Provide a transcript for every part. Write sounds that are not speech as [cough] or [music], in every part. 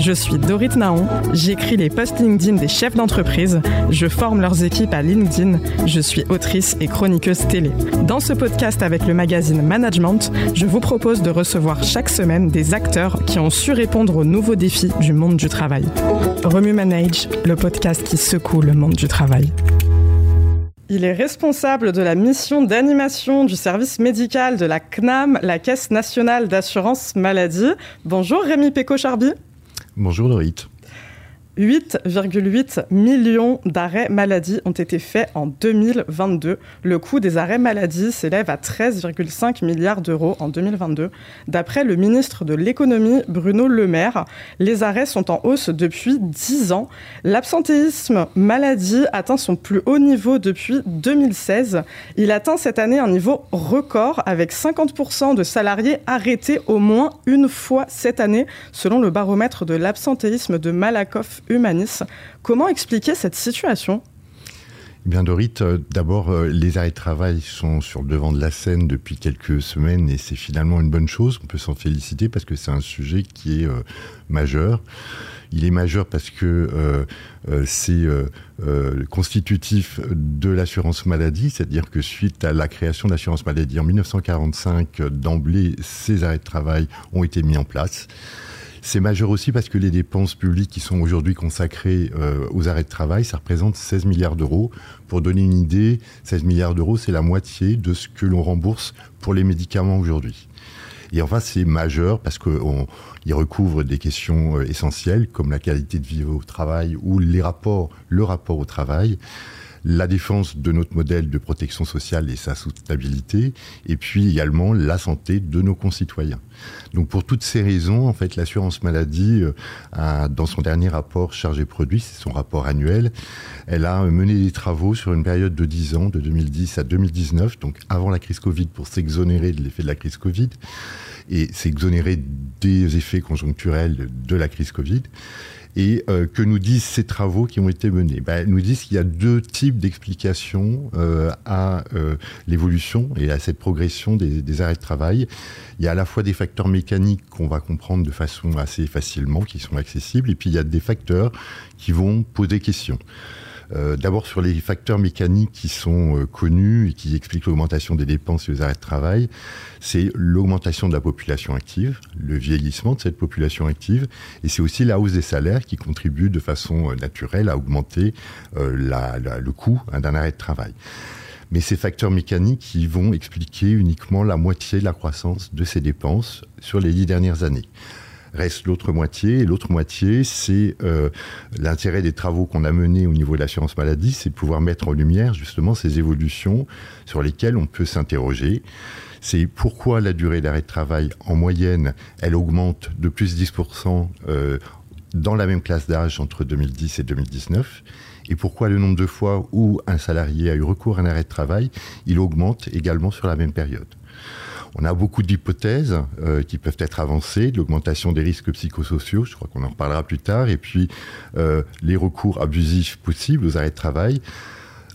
Je suis Dorit Naon, j'écris les posts LinkedIn des chefs d'entreprise, je forme leurs équipes à LinkedIn, je suis autrice et chroniqueuse télé. Dans ce podcast avec le magazine Management, je vous propose de recevoir chaque semaine des acteurs qui ont su répondre aux nouveaux défis du monde du travail. Remue Manage, le podcast qui secoue le monde du travail. Il est responsable de la mission d'animation du service médical de la CNAM, la Caisse nationale d'assurance maladie. Bonjour Rémi Péco-Charby. Bonjour Dorit. 8,8 millions d'arrêts maladie ont été faits en 2022. Le coût des arrêts maladie s'élève à 13,5 milliards d'euros en 2022. D'après le ministre de l'économie Bruno Le Maire, les arrêts sont en hausse depuis 10 ans. L'absentéisme maladie atteint son plus haut niveau depuis 2016. Il atteint cette année un niveau record avec 50% de salariés arrêtés au moins une fois cette année, selon le baromètre de l'absentéisme de Malakoff Comment expliquer cette situation? Eh bien Dorit, euh, d'abord, euh, les arrêts de travail sont sur le devant de la scène depuis quelques semaines et c'est finalement une bonne chose. On peut s'en féliciter parce que c'est un sujet qui est euh, majeur. Il est majeur parce que c'est constitutif de l'assurance maladie, c'est-à-dire que suite à la création de l'assurance maladie en 1945, d'emblée, ces arrêts de travail ont été mis en place. C'est majeur aussi parce que les dépenses publiques qui sont aujourd'hui consacrées euh, aux arrêts de travail, ça représente 16 milliards d'euros. Pour donner une idée, 16 milliards d'euros, c'est la moitié de ce que l'on rembourse pour les médicaments aujourd'hui. Et enfin, c'est majeur parce qu'il recouvre des questions euh, essentielles comme la qualité de vie au travail ou les rapports, le rapport au travail la défense de notre modèle de protection sociale et sa soutenabilité, et puis également la santé de nos concitoyens. Donc pour toutes ces raisons, en fait, l'assurance maladie, euh, dans son dernier rapport chargé produit, c'est son rapport annuel, elle a mené des travaux sur une période de 10 ans, de 2010 à 2019, donc avant la crise Covid, pour s'exonérer de l'effet de la crise Covid et s'exonérer des effets conjoncturels de la crise Covid. Et euh, que nous disent ces travaux qui ont été menés? Ben, Nous disent qu'il y a deux types d'explications euh, à euh, l'évolution et à cette progression des, des, arrêts de travail. Il y a à la fois des facteurs mécaniques qu'on va comprendre de façon assez facilement, qui sont accessibles, et puis il y a des facteurs qui vont poser question. Euh, d'abord sur les facteurs mécaniques qui sont euh, connus et qui expliquent l'augmentation des dépenses et les arrêts de travail, c'est l'augmentation de la population active, le vieillissement de cette population active, et c'est aussi la hausse des salaires qui contribue de façon euh, naturelle à augmenter le coût hein, d'un arrêt de travail. Mais ces facteurs mécaniques vont expliquer uniquement la moitié de la croissance de ces dépenses sur les dix dernières années reste l'autre moitié. L'autre moitié, c'est euh, l'intérêt des travaux qu'on a menés au niveau de l'assurance maladie, c'est de pouvoir mettre en lumière justement ces évolutions sur lesquelles on peut s'interroger. C'est pourquoi la durée d'arrêt de travail, en moyenne, elle augmente de plus de 10% euh, dans la même classe d'âge entre 2010 et 2019 et pourquoi le nombre de fois où un salarié a eu recours à un arrêt de travail, il augmente également sur la même période. On a beaucoup d'hypothèses euh, qui peuvent être avancées, l'augmentation des risques psychosociaux, je crois qu'on en reparlera plus tard, et puis euh, les recours abusifs possibles aux arrêts de travail.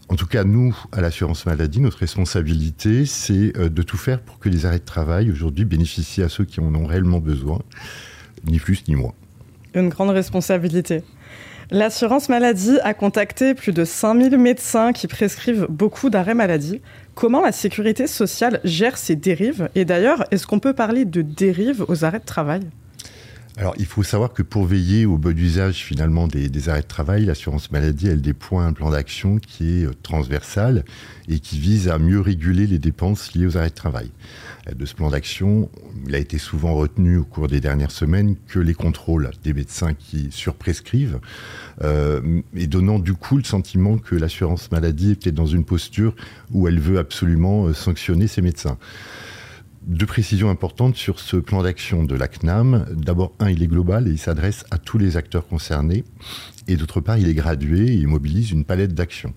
En tout cas, nous, à l'assurance maladie, notre responsabilité, c'est euh, de tout faire pour que les arrêts de travail aujourd'hui bénéficient à ceux qui en ont réellement besoin, ni plus ni moins. Une grande responsabilité. L'assurance maladie a contacté plus de 5000 médecins qui prescrivent beaucoup d'arrêts maladie. Comment la sécurité sociale gère ces dérives? Et d'ailleurs, est-ce qu'on peut parler de dérives aux arrêts de travail? Alors, il faut savoir que pour veiller au bon usage finalement des, arrêts de travail, l'assurance maladie, elle déploie un plan d'action qui est euh, transversal et qui vise à mieux réguler les dépenses liées aux arrêts de travail. Euh, de ce plan d'action, il a été souvent retenu au cours des dernières semaines que les contrôles des médecins qui surprescrivent euh, et donnant du coup le sentiment que l'assurance maladie est peut-être dans une posture où elle veut absolument sanctionner ces médecins deux précisions importantes sur ce plan d'action de la CNAM. D'abord, un, il est global et il s'adresse à tous les acteurs concernés. Et d'autre part, il est gradué et il mobilise une palette d'actions.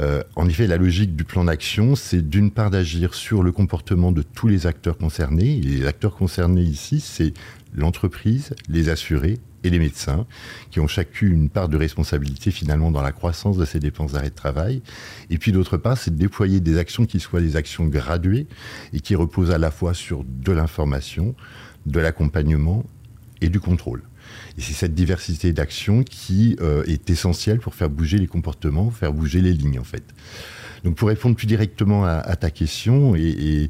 Euh, en effet, la logique du plan d'action, c'est d'une part d'agir sur le comportement de tous les acteurs concernés. Et les acteurs concernés ici, c'est l'entreprise, les assurés et les médecins, qui ont chacune une part de responsabilité finalement dans la croissance de ces dépenses d'arrêt de travail. Et puis d'autre part, c'est de déployer des actions qui soient des actions graduées et qui reposent à la fois sur de l'information, de l'accompagnement et du contrôle. Et c'est cette diversité d'actions qui est essentielle pour faire bouger les comportements, faire bouger les lignes en fait. Donc pour répondre plus directement à, ta question, et,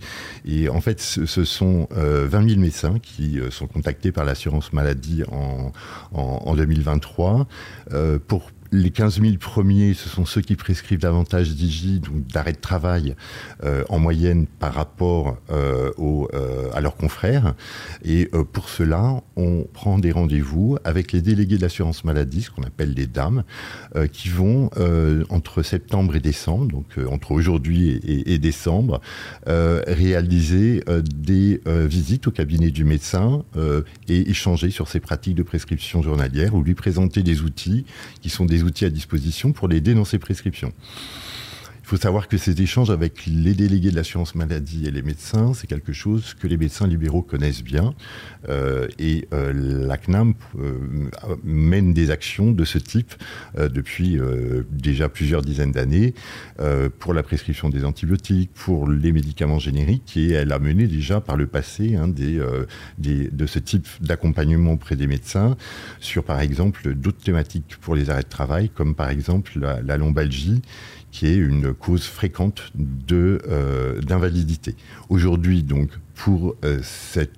en fait ce, sont 20 000 médecins qui sont contactés par l'assurance maladie en, en 2023 pour les 15 000 premiers, ce sont ceux qui prescrivent davantage d'IGI, donc d'arrêt de travail, euh, en moyenne par rapport euh, euh, à leurs confrères. Et pour cela, on prend des rendez-vous avec les délégués de l'assurance maladie, ce qu'on appelle les dames, qui vont entre septembre et décembre, donc entre aujourd'hui et, décembre, réaliser des visites au cabinet du médecin et échanger sur ses pratiques de prescription journalière ou lui présenter des outils qui sont des outils à disposition pour l'aider dans ses prescriptions. Il faut savoir que ces échanges avec les délégués de l'assurance maladie et les médecins, c'est quelque chose que les médecins libéraux connaissent bien. Euh, et euh, la CNAM euh, mène des actions de ce type depuis déjà plusieurs dizaines d'années pour la prescription des antibiotiques, pour les médicaments génériques. Et elle a mené déjà par le passé hein, des, de ce type d'accompagnement auprès des médecins sur, par exemple, d'autres thématiques pour les arrêts de travail, comme par exemple la, la lombalgie qui est une cause fréquente euh, d'invalidité. Aujourd'hui, donc, pour euh,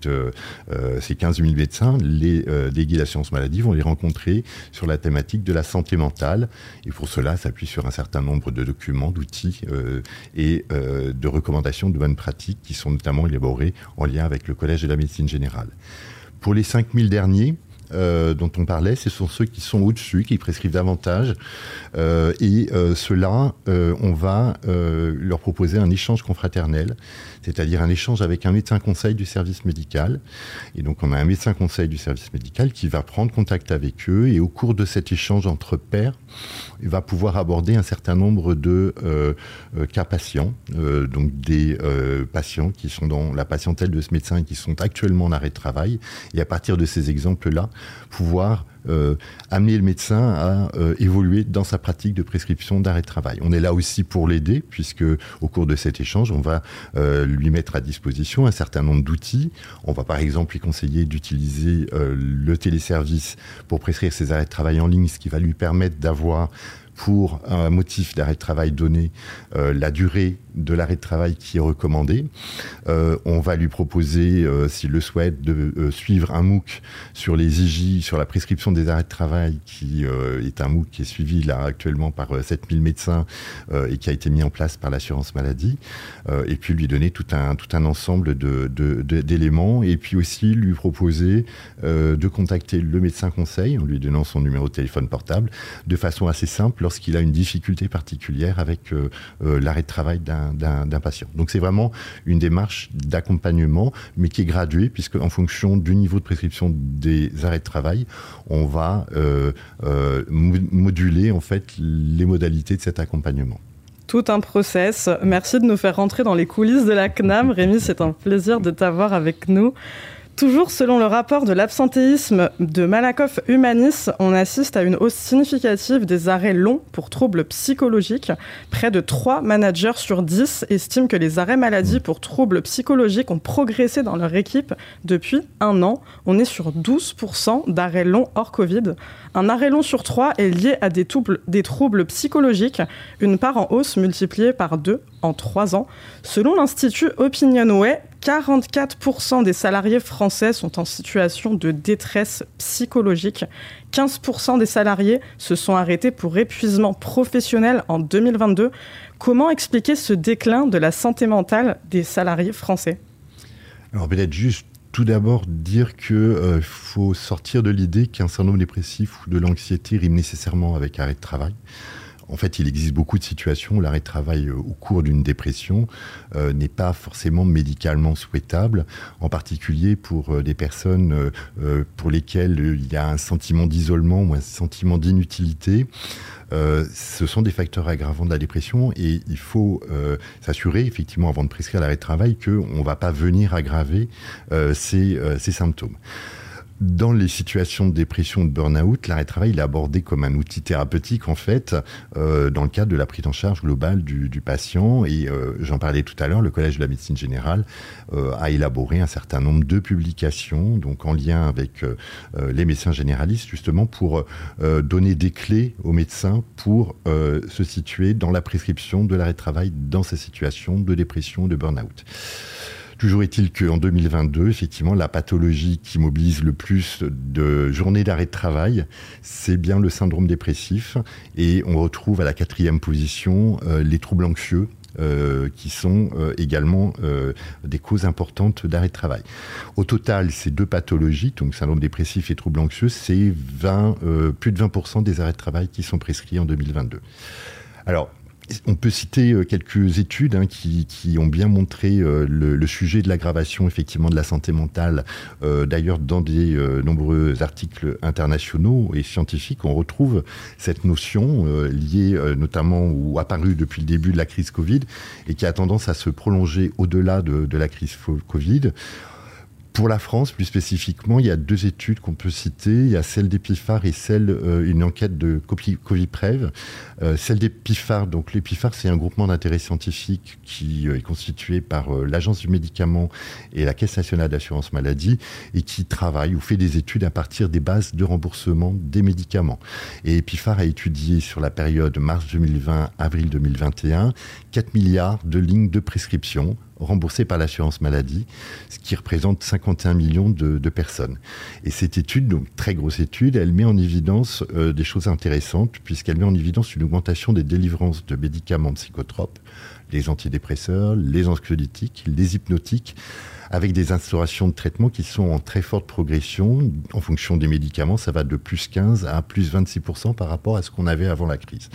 euh, ces 15 000 médecins, les délégués de science maladie vont les rencontrer sur la thématique de la santé mentale. Et pour cela, s'appuie sur un certain nombre de documents, d'outils et de recommandations de bonnes pratiques qui sont notamment élaborés en lien avec le Collège de la médecine générale. Pour les 5 000 derniers, euh, dont on parlait, ce sont ceux qui sont au-dessus, qui prescrivent davantage. Euh, et euh, ceux-là, on va leur proposer un échange confraternel, c'est-à-dire un échange avec un médecin conseil du service médical. Et donc on a un médecin conseil du service médical qui va prendre contact avec eux et au cours de cet échange entre pairs, il va pouvoir aborder un certain nombre de cas patients, donc des patients qui sont dans la patientèle de ce médecin et qui sont actuellement en arrêt de travail. Et à partir de ces exemples-là, pouvoir euh, amener le médecin à euh, évoluer dans sa pratique de prescription d'arrêt de travail. On est là aussi pour l'aider, puisque au cours de cet échange, on va euh, lui mettre à disposition un certain nombre d'outils. On va par exemple lui conseiller d'utiliser le téléservice pour prescrire ses arrêts de travail en ligne, ce qui va lui permettre d'avoir pour un motif d'arrêt de travail donné euh, la durée de l'arrêt de travail qui est recommandée. Euh, on va lui proposer, euh, s'il le souhaite, de suivre un MOOC sur les IJ, sur la prescription des arrêts de travail, qui est un MOOC qui est suivi là actuellement par 7000 médecins et qui a été mis en place par l'assurance maladie. et puis lui donner tout un, tout un ensemble d'éléments. Et puis aussi lui proposer de contacter le médecin conseil en lui donnant son numéro de téléphone portable de façon assez simple lorsqu'il a une difficulté particulière avec euh, euh, l'arrêt de travail d'un patient. Donc c'est vraiment une démarche d'accompagnement, mais qui est graduée, puisque en fonction du niveau de prescription des arrêts de travail, on va euh, moduler en fait les modalités de cet accompagnement tout un process. Merci de nous faire rentrer dans les coulisses de la CNAM. Rémi, c'est un plaisir de t'avoir avec nous. Toujours selon le rapport de l'absentéisme de Malakoff Humanis, on assiste à une hausse significative des arrêts longs pour troubles psychologiques. Près de 3 managers sur 10 estiment que les arrêts maladie pour troubles psychologiques ont progressé dans leur équipe depuis un an. On est sur 12% d'arrêts longs hors Covid. Un arrêt long sur 3 est lié à des troubles, des troubles psychologiques, une part en hausse multipliée par 2 en 3 ans. Selon l'Institut Opinionway, 44% des salariés français sont en situation de détresse psychologique. 15% des salariés se sont arrêtés pour épuisement professionnel en 2022. Comment expliquer ce déclin de la santé mentale des salariés français? Alors peut-être juste tout d'abord dire qu'il euh, faut sortir de l'idée qu'un syndrome dépressif ou de l'anxiété rime nécessairement avec arrêt de travail. En fait, il existe beaucoup de situations où l'arrêt de travail euh, au cours d'une dépression euh, n'est pas forcément médicalement souhaitable, en particulier pour euh, des personnes pour lesquelles il y a un sentiment d'isolement ou un sentiment d'inutilité. ce sont des facteurs aggravants de la dépression et il faut s'assurer effectivement avant de prescrire l'arrêt de travail qu'on ne va pas venir aggraver ces symptômes. Dans les situations de dépression ou de burn-out, l'arrêt de travail est abordé comme un outil thérapeutique en fait, euh, dans le cadre de la prise en charge globale du, patient. Et euh, j'en parlais tout à l'heure, le Collège de la médecine générale euh, a élaboré un certain nombre de publications, donc en lien avec les médecins généralistes, justement pour donner des clés aux médecins pour se situer dans la prescription de l'arrêt de travail dans ces situations de dépression ou de burn-out. Toujours est-il qu'en 2022, effectivement, la pathologie qui mobilise le plus de journées d'arrêt de travail, c'est bien le syndrome dépressif. Et on retrouve à la quatrième position euh, les troubles anxieux, euh, qui sont euh, également des causes importantes d'arrêt de travail. Au total, ces deux pathologies, donc syndrome dépressif et troubles anxieux, c'est 20, plus de 20% des arrêts de travail qui sont prescrits en 2022. Alors, on peut citer euh, quelques études hein, qui, ont bien montré euh, le, sujet de l'aggravation effectivement de la santé mentale. Euh, d'ailleurs, dans des nombreux articles internationaux et scientifiques, on retrouve cette notion liée notamment ou apparue depuis le début de la crise Covid et qui a tendance à se prolonger au-delà de, de la crise Covid. Pour la France, plus spécifiquement, il y a deux études qu'on peut citer. Il y a celle d'Epiphar et celle, euh, une enquête de Coviprev. Euh, celle d'Epiphar, donc l'Epiphar, c'est un groupement d'intérêt scientifique qui euh, est constitué par l'Agence du médicament et la Caisse nationale d'assurance maladie et qui travaille ou fait des études à partir des bases de remboursement des médicaments. Et Epiphar a étudié sur la période mars 2020-avril 2021 4 milliards de lignes de prescription remboursés par l'assurance maladie, ce qui représente 51 millions de, personnes. Et cette étude, donc très grosse étude, elle met en évidence euh, des choses intéressantes, puisqu'elle met en évidence une augmentation des délivrances de médicaments psychotropes, les antidépresseurs, les anxiolytiques, les hypnotiques, avec des instaurations de traitement qui sont en très forte progression. En fonction des médicaments, ça va de plus 15 à plus 26% par rapport à ce qu'on avait avant la crise.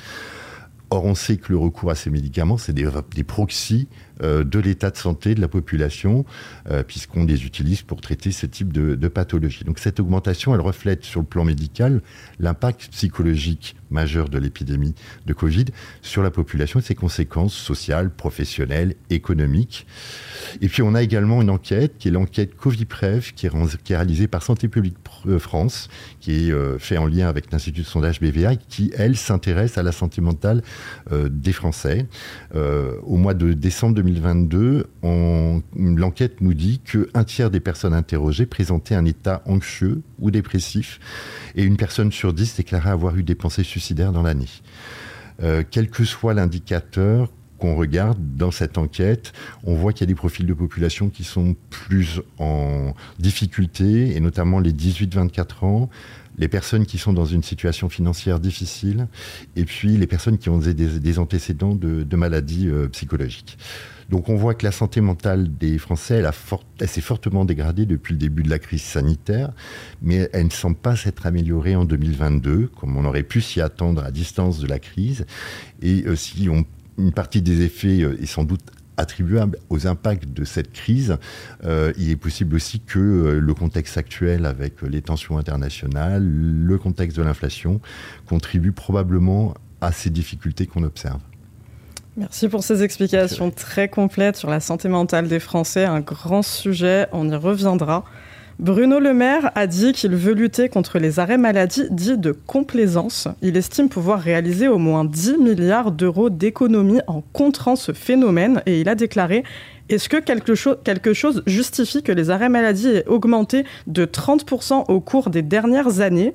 Or, on sait que le recours à ces médicaments, c'est des, des proxys euh, de l'état de santé de la population, euh, puisqu'on les utilise pour traiter ce type de, de, pathologie. Donc cette augmentation, elle reflète sur le plan médical l'impact psychologique majeur de l'épidémie de Covid sur la population et ses conséquences sociales, professionnelles, économiques. Et puis on a également une enquête qui est l'enquête Coviprev, qui est, réalisée par Santé publique euh, France, qui est faite en lien avec l'Institut de sondage BVA, qui, elle, s'intéresse à la santé mentale des Français. au mois de décembre 2022, l'enquête nous dit qu'un tiers des personnes interrogées présentaient un état anxieux ou dépressif et une personne sur dix déclarait avoir eu des pensées suicidaires dans l'année. Euh, quel que soit l'indicateur qu'on regarde dans cette enquête, on voit qu'il y a des profils de population qui sont plus en difficulté, et notamment les 18-24 ans, les personnes qui sont dans une situation financière difficile, et puis les personnes qui ont des, antécédents de, maladies euh, psychologiques. Donc on voit que la santé mentale des Français, elle, s'est fortement dégradée depuis le début de la crise sanitaire, mais elle ne semble pas s'être améliorée en 2022, comme on aurait pu s'y attendre à distance de la crise. Et euh, si une partie des effets euh, est sans doute attribuable aux impacts de cette crise, euh, il est possible aussi que le contexte actuel avec les tensions internationales, le contexte de l'inflation, contribue probablement à ces difficultés qu'on observe. Merci pour ces explications très complètes sur la santé mentale des Français, un grand sujet, on y reviendra. Bruno Le Maire a dit qu'il veut lutter contre les arrêts maladie dits de complaisance. Il estime pouvoir réaliser au moins 10 milliards d'euros d'économies en contrant ce phénomène et il a déclaré est-ce que quelque, quelque chose justifie que les arrêts maladie aient augmenté de 30% au cours des dernières années?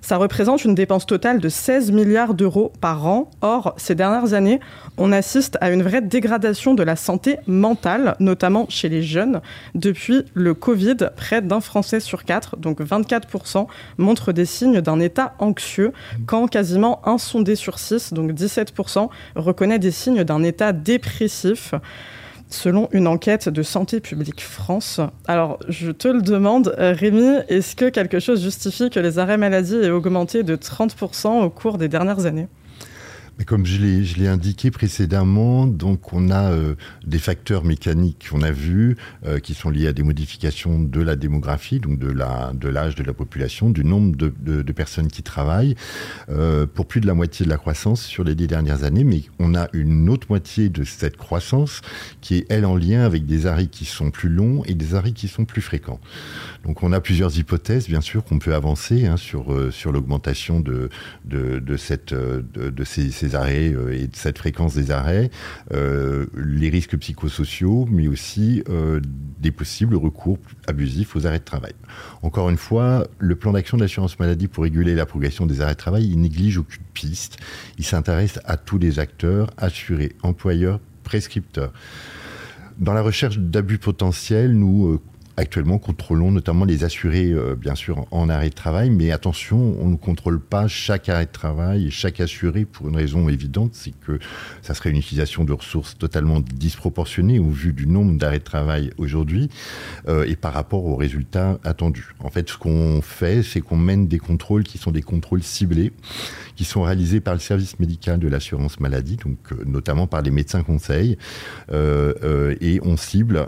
Ça représente une dépense totale de 16 milliards d'euros par an. Or, ces dernières années, on assiste à une vraie dégradation de la santé mentale, notamment chez les jeunes. Depuis le Covid, près d'un Français sur quatre, donc 24%, montre des signes d'un état anxieux, quand quasiment un sondé sur six, donc 17%, reconnaît des signes d'un état dépressif selon une enquête de Santé publique France. Alors, je te le demande, euh, Rémi, est-ce que quelque chose justifie que les arrêts maladie aient augmenté de 30% au cours des dernières années? Comme je l'ai indiqué précédemment, donc on a euh, des facteurs mécaniques qu'on a vus euh, qui sont liés à des modifications de la démographie, donc de l'âge de, la population, du nombre de personnes qui travaillent, euh, pour plus de la moitié de la croissance sur les dix dernières années. Mais on a une autre moitié de cette croissance qui est, elle, en lien avec des arrêts qui sont plus longs et des arrêts qui sont plus fréquents. Donc on a plusieurs hypothèses, bien sûr, qu'on peut avancer hein, sur, euh, sur l'augmentation de, euh, ces, arrêts euh, et de cette fréquence des arrêts, les risques psychosociaux, mais aussi des possibles recours abusifs aux arrêts de travail. Encore une fois, le plan d'action de l'assurance maladie pour réguler la progression des arrêts de travail, il néglige aucune piste. Il s'intéresse à tous les acteurs, assurés, employeurs, prescripteurs. Dans la recherche d'abus potentiels, nous Actuellement, contrôlons notamment les assurés, euh, bien sûr, en arrêt de travail, mais attention, on ne contrôle pas chaque arrêt de travail et chaque assuré pour une raison évidente, c'est que ça serait une utilisation de ressources totalement disproportionnée au vu du nombre d'arrêts de travail aujourd'hui euh, et par rapport aux résultats attendus. En fait, ce qu'on fait, c'est qu'on mène des contrôles qui sont des contrôles ciblés, qui sont réalisés par le service médical de l'assurance maladie, donc euh, notamment par les médecins conseils, et on cible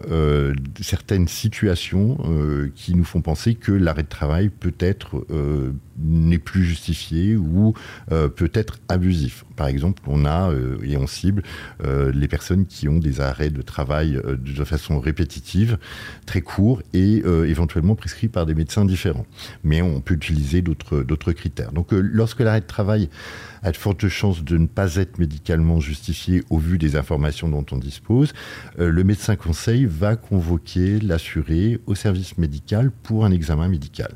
certaines situations euh, qui nous font penser que l'arrêt de travail peut être euh, n'est plus justifié ou euh, peut être abusif. Par exemple, on a et on cible les personnes qui ont des arrêts de travail de façon répétitive, très courts et éventuellement prescrits par des médecins différents. Mais on peut utiliser d'autres critères. Donc, lorsque l'arrêt de travail a de fortes chances de ne pas être médicalement justifié au vu des informations dont on dispose, le médecin conseil va convoquer l'assuré au service médical pour un examen médical.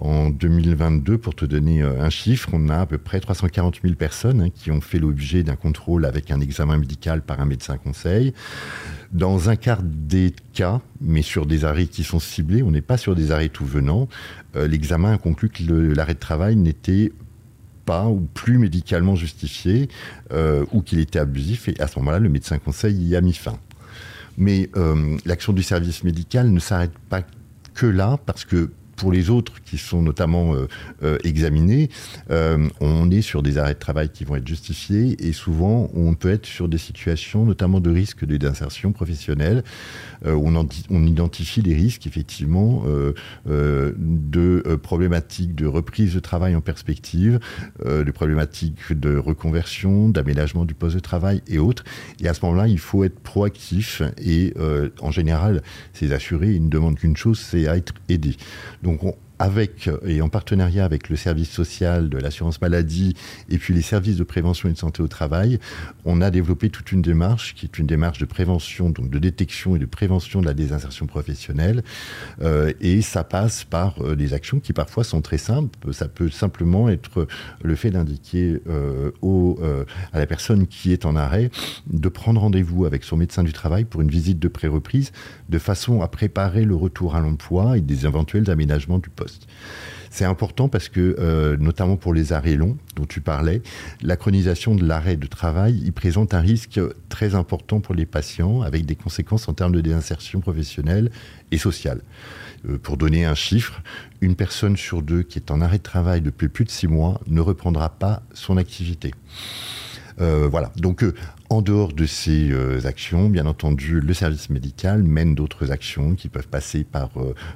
En 2022, pour te donner euh, un chiffre, on a à peu près 340 000 personnes hein, qui ont fait l'objet d'un contrôle avec un examen médical par un médecin conseil. Dans un quart des cas, mais sur des arrêts qui sont ciblés, on n'est pas sur des arrêts tout venant, euh, l'examen a conclu que l'arrêt de travail n'était pas ou plus médicalement justifié euh, ou qu'il était abusif et à ce moment-là, le médecin conseil y a mis fin. Mais euh, l'action du service médical ne s'arrête pas que là, parce que pour les autres qui sont notamment euh, euh, examinés, euh, on est sur des arrêts de travail qui vont être justifiés et souvent on peut être sur des situations notamment de risque d'insertion professionnelle on, identifie des risques effectivement de problématiques de reprise de travail en perspective, de problématiques de reconversion, d'aménagement du poste de travail et autres. Et à ce moment-là, il faut être proactif et en général, ces assurés, ils ne demandent qu'une chose, c'est à être aidés. Donc avec et en partenariat avec le service social de l'assurance maladie et puis les services de prévention et de santé au travail, on a développé toute une démarche qui est une démarche de prévention, donc de détection et de prévention de la désinsertion professionnelle. Euh, et ça passe par euh, des actions qui parfois sont très simples. Ça peut simplement être le fait d'indiquer euh, à la personne qui est en arrêt de prendre rendez-vous avec son médecin du travail pour une visite de pré-reprise de façon à préparer le retour à l'emploi et des éventuels aménagements du poste. C'est important parce que, euh, notamment pour les arrêts longs dont tu parlais, la chronisation de l'arrêt de travail, il présente un risque très important pour les patients avec des conséquences en termes de désinsertion professionnelle et sociale. Euh, pour donner un chiffre, une personne sur deux qui est en arrêt de travail depuis plus de six mois ne reprendra pas son activité. Euh, voilà. Donc, euh, en dehors de ces euh, actions, bien entendu, le service médical mène d'autres actions qui peuvent passer par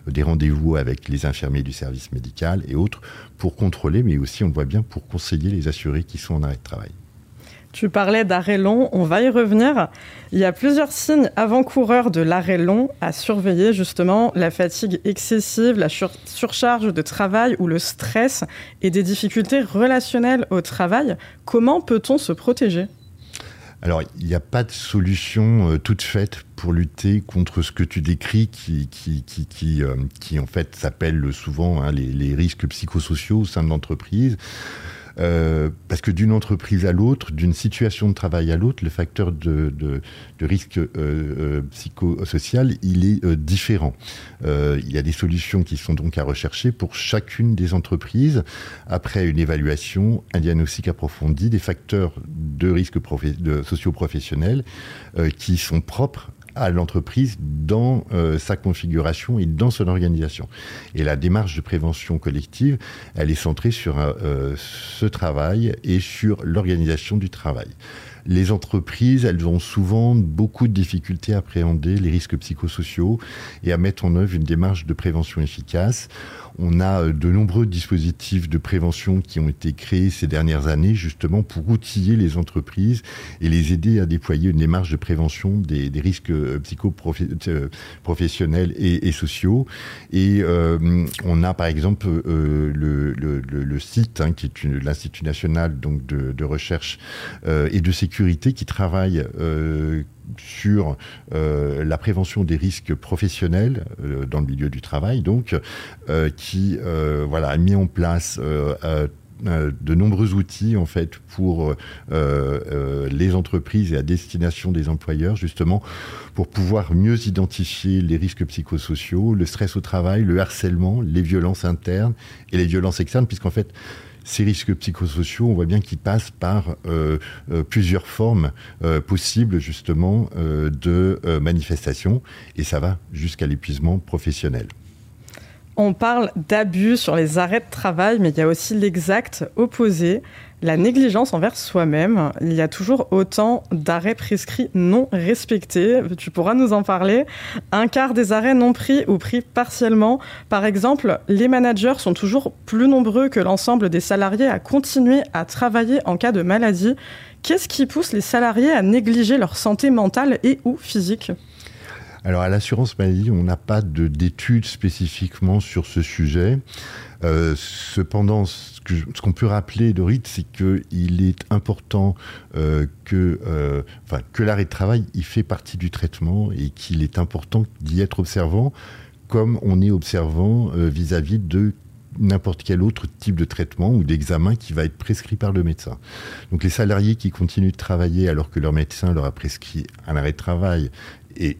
des rendez-vous avec les infirmiers du service médical et autres pour contrôler, mais aussi, on voit bien, pour conseiller les assurés qui sont en arrêt de travail. Tu parlais d'arrêt long, on va y revenir. Il y a plusieurs signes avant-coureurs de l'arrêt long à surveiller, justement, la fatigue excessive, la surcharge de travail ou le stress et des difficultés relationnelles au travail. Comment peut-on se protéger? Alors, il n'y a pas de solution euh, toute faite pour lutter contre ce que tu décris, qui, qui, qui, qui, euh, en fait s'appelle souvent hein, les, les, risques psychosociaux au sein de l'entreprise. Euh, parce que d'une entreprise à l'autre, d'une situation de travail à l'autre, le facteur de, risque euh, euh psychosocial, il est différent. il y a des solutions qui sont donc à rechercher pour chacune des entreprises, après une évaluation, un diagnostic approfondi des facteurs de risque socio-professionnel qui sont propres à l'entreprise dans euh, sa configuration et dans son organisation. Et la démarche de prévention collective, elle est centrée sur euh, ce travail et sur l'organisation du travail. les entreprises, elles ont souvent beaucoup de difficultés à appréhender les risques psychosociaux et à mettre en œuvre une démarche de prévention efficace. On a euh, de nombreux dispositifs de prévention qui ont été créés ces dernières années justement pour outiller les entreprises et les aider à déployer une démarche de prévention des, risques euh, psychoprofessionnels euh, et, sociaux. Et on a par exemple le, site hein, qui est l'Institut national donc de, recherche et de sécurité qui travaille sur euh, la prévention des risques professionnels euh, dans le milieu du travail, donc, euh, qui voilà, a mis en place de nombreux outils en fait pour les entreprises et à destination des employeurs justement pour pouvoir mieux identifier les risques psychosociaux, le stress au travail, le harcèlement, les violences internes et les violences externes puisqu'en fait ces risques psychosociaux, on voit bien qu'ils passent par euh, euh, plusieurs formes euh, possibles justement de manifestations et ça va jusqu'à l'épuisement professionnel. On parle d'abus sur les arrêts de travail, mais il y a aussi l'exact opposé, la négligence envers soi-même. Il y a toujours autant d'arrêts prescrits non respectés. Tu pourras nous en parler. Un quart des arrêts non pris ou pris partiellement. Par exemple, les managers sont toujours plus nombreux que l'ensemble des salariés à continuer à travailler en cas de maladie. Qu'est-ce qui pousse les salariés à négliger leur santé mentale et ou physique? Alors à l'assurance maladie, on n'a pas d'études spécifiquement sur ce sujet. Euh, cependant, ce qu'on peut rappeler, Dorit, c'est qu'il est important euh, que, euh, que l'arrêt de travail, il fait partie du traitement et qu'il est important d'y être observant comme on est observant vis-à-vis de n'importe quel autre type de traitement ou d'examen qui va être prescrit par le médecin. Donc les salariés qui continuent de travailler alors que leur médecin leur a prescrit un arrêt de travail et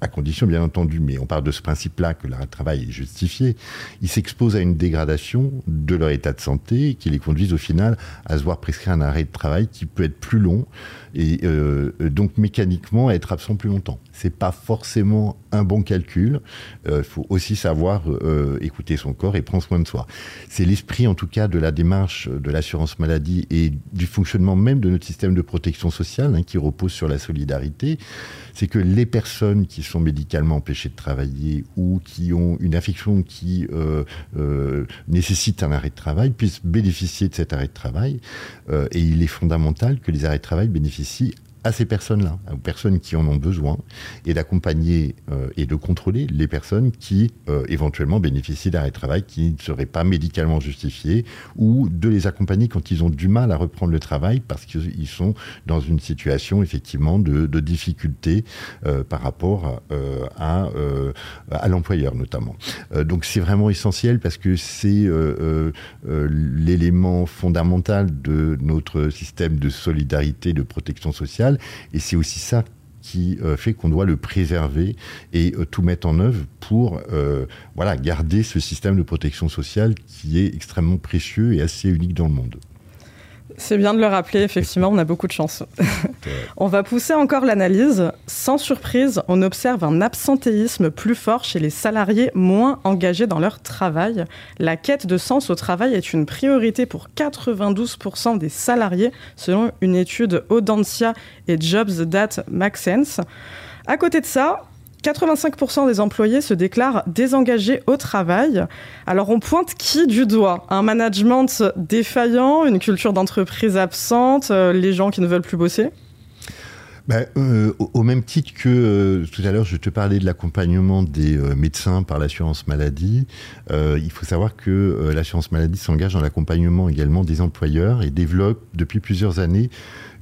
à condition bien entendu, mais on parle de ce principe-là que l'arrêt de travail est justifié, ils s'exposent à une dégradation de leur état de santé qui les conduisent au final à se voir prescrire un arrêt de travail qui peut être plus long et euh, donc mécaniquement être absent plus longtemps. C'est pas forcément un bon calcul. Il euh, faut aussi savoir euh, écouter son corps et prendre soin de soi. C'est l'esprit en tout cas de la démarche de l'assurance maladie et du fonctionnement même de notre système de protection sociale hein, qui repose sur la solidarité. C'est que les personnes qui sont médicalement empêchés de travailler ou qui ont une affection qui nécessite un arrêt de travail puissent bénéficier de cet arrêt de travail. Et il est fondamental que les arrêts de travail bénéficient bénéficie à ces personnes-là, aux personnes qui en ont besoin, et d'accompagner euh, et de contrôler les personnes qui euh, éventuellement bénéficient d'arrêt de travail qui ne seraient pas médicalement justifiés, ou de les accompagner quand ils ont du mal à reprendre le travail parce qu'ils sont dans une situation effectivement de, difficulté euh, par rapport à, à l'employeur notamment. donc c'est vraiment essentiel parce que c'est l'élément fondamental de notre système de solidarité, de protection sociale et c'est aussi ça qui euh, fait qu'on doit le préserver et euh, tout mettre en œuvre pour euh, garder ce système de protection sociale qui est extrêmement précieux et assez unique dans le monde. C'est bien de le rappeler, effectivement, on a beaucoup de chance. [laughs] on va pousser encore l'analyse. Sans surprise, on observe un absentéisme plus fort chez les salariés moins engagés dans leur travail. La quête de sens au travail est une priorité pour 92% des salariés, selon une étude Audencia et Jobs That Make Sense. À côté de ça, 85% des employés se déclarent désengagés au travail. Alors on pointe qui du doigt? Un management défaillant, une culture d'entreprise absente, euh, les gens qui ne veulent plus bosser? Ben, euh, au même titre que euh, tout à l'heure, je te parlais de l'accompagnement des médecins par l'assurance maladie, il faut savoir que l'assurance maladie s'engage dans l'accompagnement également des employeurs et développe depuis plusieurs années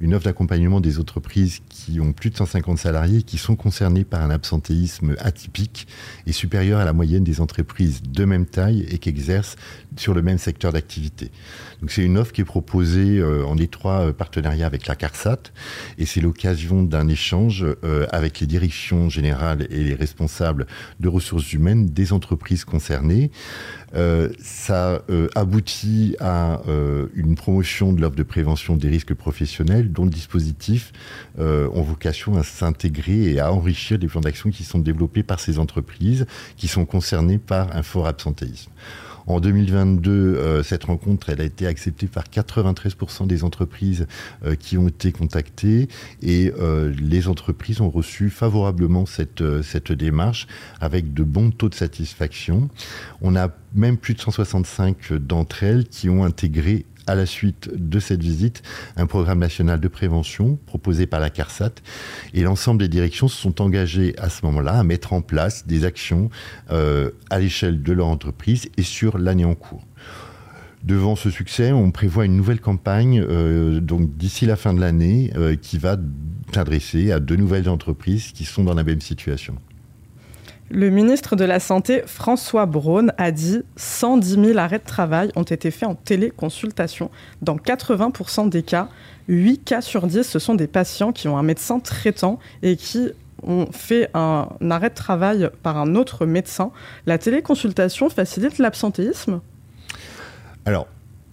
une offre d'accompagnement des entreprises qui ont plus de 150 salariés qui sont concernés par un absentéisme atypique et supérieur à la moyenne des entreprises de même taille et qui exercent sur le même secteur d'activité. C'est une offre qui est proposée euh, en étroit euh, partenariat avec la CARSAT et c'est l'occasion d'un échange euh, avec les directions générales et les responsables de ressources humaines des entreprises concernées. ça aboutit à une promotion de l'offre de prévention des risques professionnels dont le dispositif ont vocation à s'intégrer et à enrichir les plans d'action qui sont développés par ces entreprises qui sont concernées par un fort absentéisme. En 2022, cette rencontre, a été acceptée par 93% des entreprises qui ont été contactées et les entreprises ont reçu favorablement cette, cette démarche avec de bons taux de satisfaction. On a même plus de 165 d'entre elles qui ont intégré à la suite de cette visite un programme national de prévention proposé par la CARSAT et l'ensemble des directions se sont engagées à ce moment-là à mettre en place des actions euh, à l'échelle de leur entreprise et sur l'année en cours. Devant ce succès, on prévoit une nouvelle campagne euh, d'ici la fin de l'année euh, qui va s'adresser à de nouvelles entreprises qui sont dans la même situation. Le ministre de la Santé, François Braun, a dit 110 000 arrêts de travail ont été faits en téléconsultation. Dans 80% des cas, 8 cas sur 10, ce sont des patients qui ont un médecin traitant et qui ont fait un arrêt de travail par un autre médecin. La téléconsultation facilite l'absentéisme?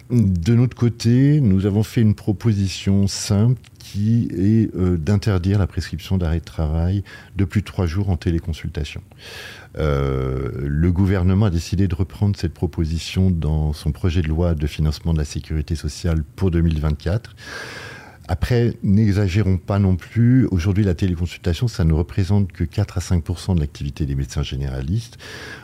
De notre côté, nous avons fait une proposition simple qui est euh, d'interdire la prescription d'arrêt de travail de plus de trois jours en téléconsultation. Euh, le gouvernement a décidé de reprendre cette proposition dans son projet de loi de financement de la sécurité sociale pour 2024. Après, n'exagérons pas non plus. Aujourd'hui, la téléconsultation, ça ne représente que 4 à 5% de l'activité des médecins généralistes.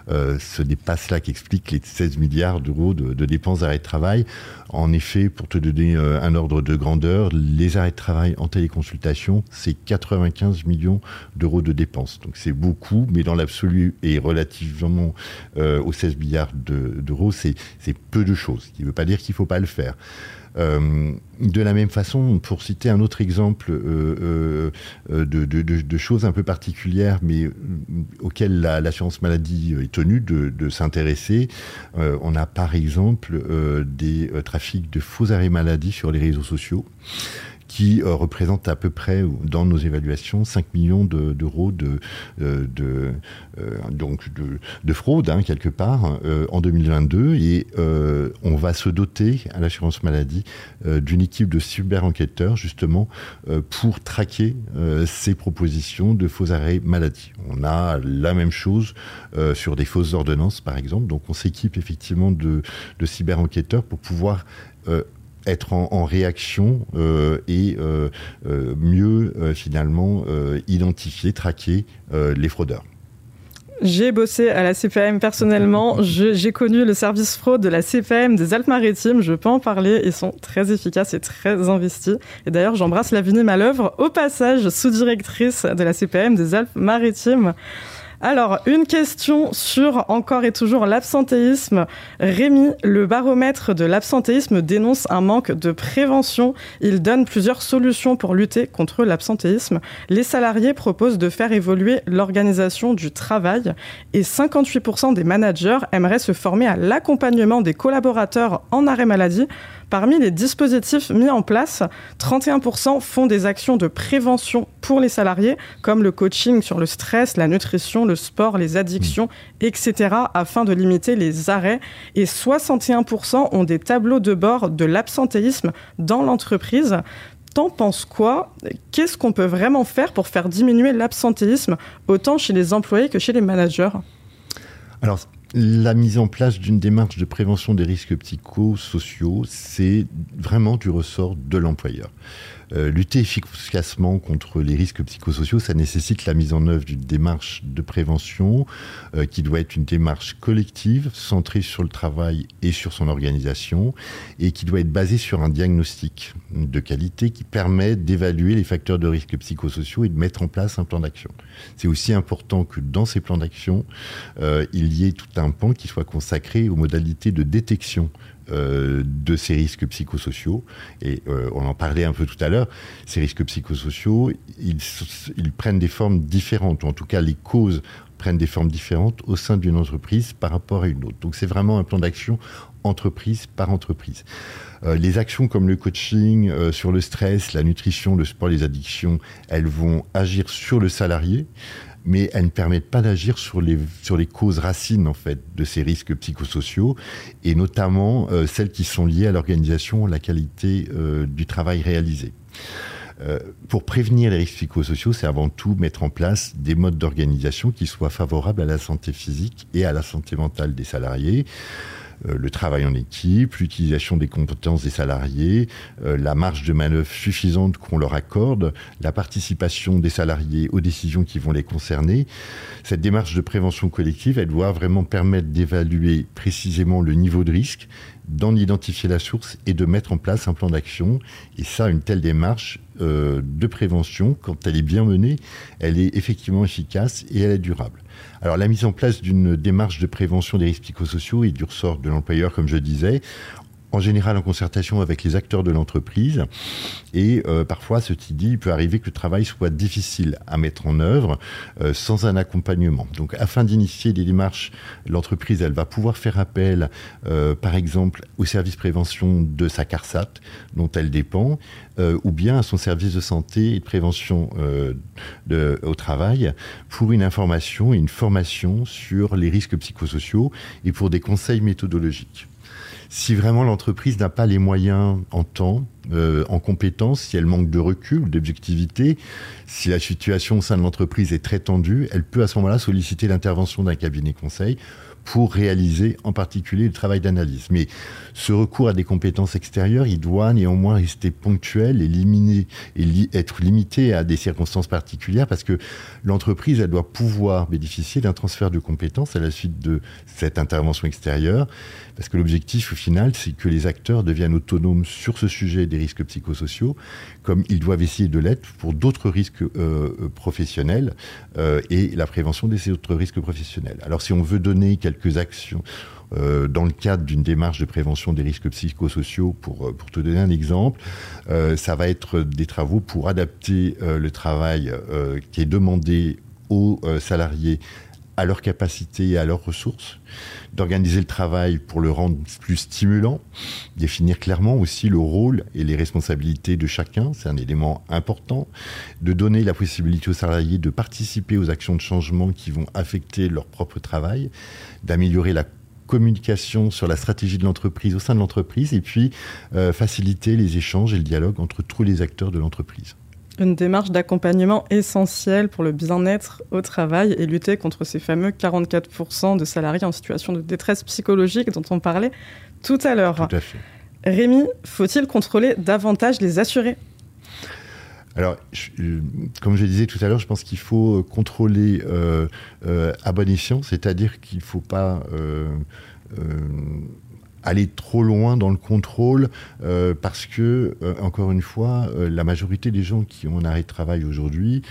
Euh, ce n'est pas cela qui explique les 16 milliards d'euros de, dépenses d'arrêt de travail. En effet, pour te donner euh, un ordre de grandeur, les arrêts de travail en téléconsultation, c'est 95 millions d'euros de dépenses. Donc c'est beaucoup, mais dans l'absolu et relativement euh, aux 16 milliards d'euros, c'est peu de choses. Ce qui ne veut pas dire qu'il ne faut pas le faire. Euh, de la même façon, pour citer un autre exemple euh, euh, de, choses un peu particulières, mais auxquelles l'assurance maladie est tenue de, s'intéresser, on a par exemple des trafics de faux arrêts maladie sur les réseaux sociaux qui euh, représente à peu près, dans nos évaluations, 5 millions d'euros de, euh, euh, donc de, fraude, hein, quelque part, en 2022. Et on va se doter à l'assurance maladie d'une équipe de cyber-enquêteurs, justement, pour traquer ces propositions de faux arrêts maladie. On a la même chose sur des fausses ordonnances, par exemple. Donc on s'équipe effectivement de, de cyber-enquêteurs pour pouvoir être en, réaction euh, et euh, euh, mieux finalement identifier, traquer les fraudeurs. J'ai bossé à la CPM personnellement. [laughs] J'ai connu le service fraude de la CPM des Alpes-Maritimes. Je peux en parler. Ils sont très efficaces et très investis. Et d'ailleurs, j'embrasse Lavinie Malœuvre, au passage sous-directrice de la CPM des Alpes-Maritimes. Alors, une question sur encore et toujours l'absentéisme. Rémi, le baromètre de l'absentéisme dénonce un manque de prévention. Il donne plusieurs solutions pour lutter contre l'absentéisme. Les salariés proposent de faire évoluer l'organisation du travail et 58% des managers aimeraient se former à l'accompagnement des collaborateurs en arrêt maladie Parmi les dispositifs mis en place, 31% font des actions de prévention pour les salariés, comme le coaching sur le stress, la nutrition, le sport, les addictions, etc., afin de limiter les arrêts. Et 61% ont des tableaux de bord de l'absentéisme dans l'entreprise. T'en penses quoi? Qu'est-ce qu'on peut vraiment faire pour faire diminuer l'absentéisme, autant chez les employés que chez les managers? Alors, la mise en place d'une démarche de prévention des risques psychosociaux, c'est vraiment du ressort de l'employeur. Euh, lutter efficacement contre les risques psychosociaux, ça nécessite la mise en œuvre d'une démarche de prévention euh, qui doit être une démarche collective, centrée sur le travail et sur son organisation, et qui doit être basée sur un diagnostic de qualité qui permet d'évaluer les facteurs de risque psychosociaux et de mettre en place un plan d'action. C'est aussi important que dans ces plans d'action, euh, il y ait tout un pan qui soit consacré aux modalités de détection euh, de ces risques psychosociaux. Et euh, on en parlait un peu tout à l'heure, ces risques psychosociaux, ils, prennent des formes différentes, ou en tout cas les causes prennent des formes différentes au sein d'une entreprise par rapport à une autre. Donc c'est vraiment un plan d'action entreprise par entreprise. Euh, les actions comme le coaching sur le stress, la nutrition, le sport, les addictions, elles vont agir sur le salarié mais elles ne permettent pas d'agir sur les, causes racines en fait de ces risques psychosociaux et notamment euh, celles qui sont liées à l'organisation, la qualité euh, du travail réalisé. Euh, pour prévenir les risques psychosociaux, c'est avant tout mettre en place des modes d'organisation qui soient favorables à la santé physique et à la santé mentale des salariés. Le travail en équipe, l'utilisation des compétences des salariés, la marge de manœuvre suffisante qu'on leur accorde, la participation des salariés aux décisions qui vont les concerner. Cette démarche de prévention collective, elle doit vraiment permettre d'évaluer précisément le niveau de risque, d'en identifier la source et de mettre en place un plan d'action. Et ça, une telle démarche euh, de prévention, quand elle est bien menée, elle est effectivement efficace et elle est durable. Alors la mise en place d'une démarche de prévention des risques psychosociaux est du ressort de l'employeur, comme je disais en général en concertation avec les acteurs de l'entreprise. Et euh, parfois, ce qui dit, il peut arriver que le travail soit difficile à mettre en œuvre euh, sans un accompagnement. Donc, afin d'initier des démarches, l'entreprise, elle va pouvoir faire appel, euh, par exemple, au service prévention de sa CARSAT, dont elle dépend, ou bien à son service de santé et de prévention au travail, pour une information et une formation sur les risques psychosociaux et pour des conseils méthodologiques si vraiment l'entreprise n'a pas les moyens en temps, euh, en compétences, si elle manque de recul, d'objectivité, si la situation au sein de l'entreprise est très tendue, elle peut à ce moment-là solliciter l'intervention d'un cabinet conseil pour réaliser en particulier le travail d'analyse. Mais ce recours à des compétences extérieures, il doit néanmoins rester ponctuel et, liminer, et être limité à des circonstances particulières parce que l'entreprise, elle doit pouvoir bénéficier d'un transfert de compétences à la suite de cette intervention extérieure parce que l'objectif au final, c'est que les acteurs deviennent autonomes sur ce sujet des risques psychosociaux, comme ils doivent essayer de l'être pour d'autres risques euh, professionnels euh, et la prévention de ces autres risques professionnels. Alors si on veut donner quelques actions, euh, dans le cadre d'une démarche de prévention des risques psychosociaux, pour, pour te donner un exemple, ça va être des travaux pour adapter le travail qui est demandé aux salariés à leurs capacités et à leurs ressources, d'organiser le travail pour le rendre plus stimulant, définir clairement aussi le rôle et les responsabilités de chacun, c'est un élément important, de donner la possibilité aux salariés de participer aux actions de changement qui vont affecter leur propre travail, d'améliorer la communication sur la stratégie de l'entreprise au sein de l'entreprise et puis euh, faciliter les échanges et le dialogue entre tous les acteurs de l'entreprise une démarche d'accompagnement essentielle pour le bien-être au travail et lutter contre ces fameux 44% de salariés en situation de détresse psychologique dont on parlait tout à l'heure. Tout à fait. Rémi, faut-il contrôler davantage les assurés? Alors, euh, comme je disais tout à l'heure, je pense qu'il faut contrôler euh, euh, à bon escient, c'est-à-dire qu'il ne faut pas aller trop loin dans le contrôle euh, parce que, euh, encore une fois, euh, la majorité des gens qui ont un arrêt de travail aujourd'hui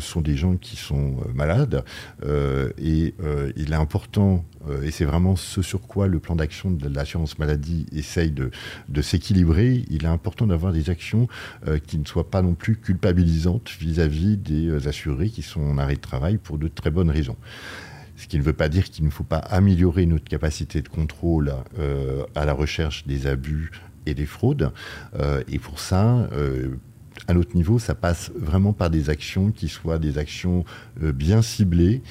sont des gens qui sont malades et il est important, et c'est vraiment ce sur quoi le plan d'action de l'assurance maladie essaye de, de s'équilibrer, il est important d'avoir des actions qui ne soient pas non plus culpabilisantes vis-à-vis des assurés qui sont en arrêt de travail pour de très bonnes raisons. Ce qui ne veut pas dire qu'il ne faut pas améliorer notre capacité de contrôle euh, à la recherche des abus et des fraudes. Euh, et pour ça, euh, à notre niveau, ça passe vraiment par des actions qui soient des actions bien ciblées,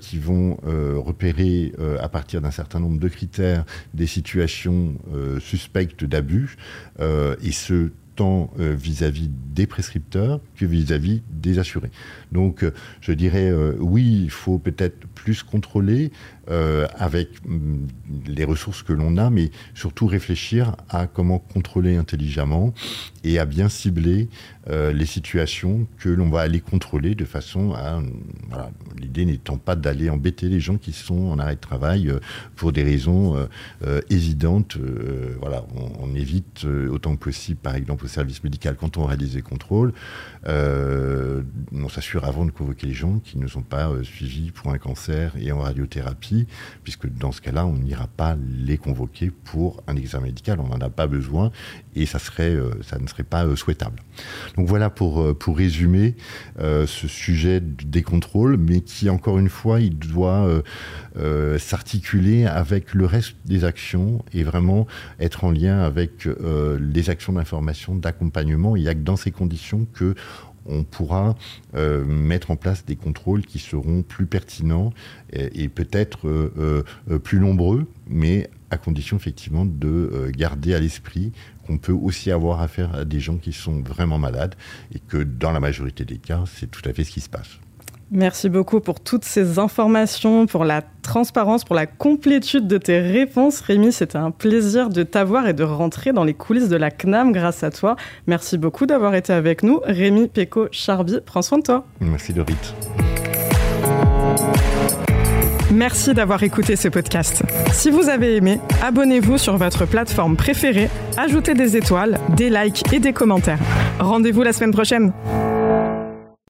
qui vont repérer à partir d'un certain nombre de critères des situations suspectes d'abus, et ce tant vis-à-vis des prescripteurs que vis-à-vis des assurés. Donc, je dirais, oui, il faut peut-être plus contrôler euh, avec mm, les ressources que l'on a, mais surtout réfléchir à comment contrôler intelligemment et à bien cibler euh, les situations que l'on va aller contrôler de façon à... Voilà, L'idée n'étant pas d'aller embêter les gens qui sont en arrêt de travail euh, pour des raisons évidentes. voilà, on, évite autant que possible, par exemple, au service médical, quand on réalise les contrôles, on s'assure avant de convoquer les gens qui ne sont pas suivis pour un cancer et en radiothérapie puisque dans ce cas-là, on n'ira pas les convoquer pour un examen médical, on n'en a pas besoin, et ça, euh, ne serait pas euh, souhaitable. Donc voilà pour, euh, pour résumer ce sujet des contrôles, mais qui, encore une fois, il doit s'articuler avec le reste des actions et vraiment être en lien avec les actions d'information, d'accompagnement. Il n'y a que dans ces conditions que on pourra euh, mettre en place des contrôles qui seront plus pertinents et, peut-être euh, euh, plus nombreux, mais à condition effectivement de garder à l'esprit qu'on peut aussi avoir affaire à des gens qui sont vraiment malades et que dans la majorité des cas, c'est tout à fait ce qui se passe. Merci beaucoup pour toutes ces informations, pour la transparence, pour la complétude de tes réponses. Rémi, c'était un plaisir de t'avoir et de rentrer dans les coulisses de la CNAM grâce à toi. Merci beaucoup d'avoir été avec nous. Rémi Péco Charby, prends soin de toi. Merci Dorit. Merci d'avoir écouté ce podcast. Si vous avez aimé, abonnez-vous sur votre plateforme préférée, ajoutez des étoiles, des likes et des commentaires. Rendez-vous la semaine prochaine.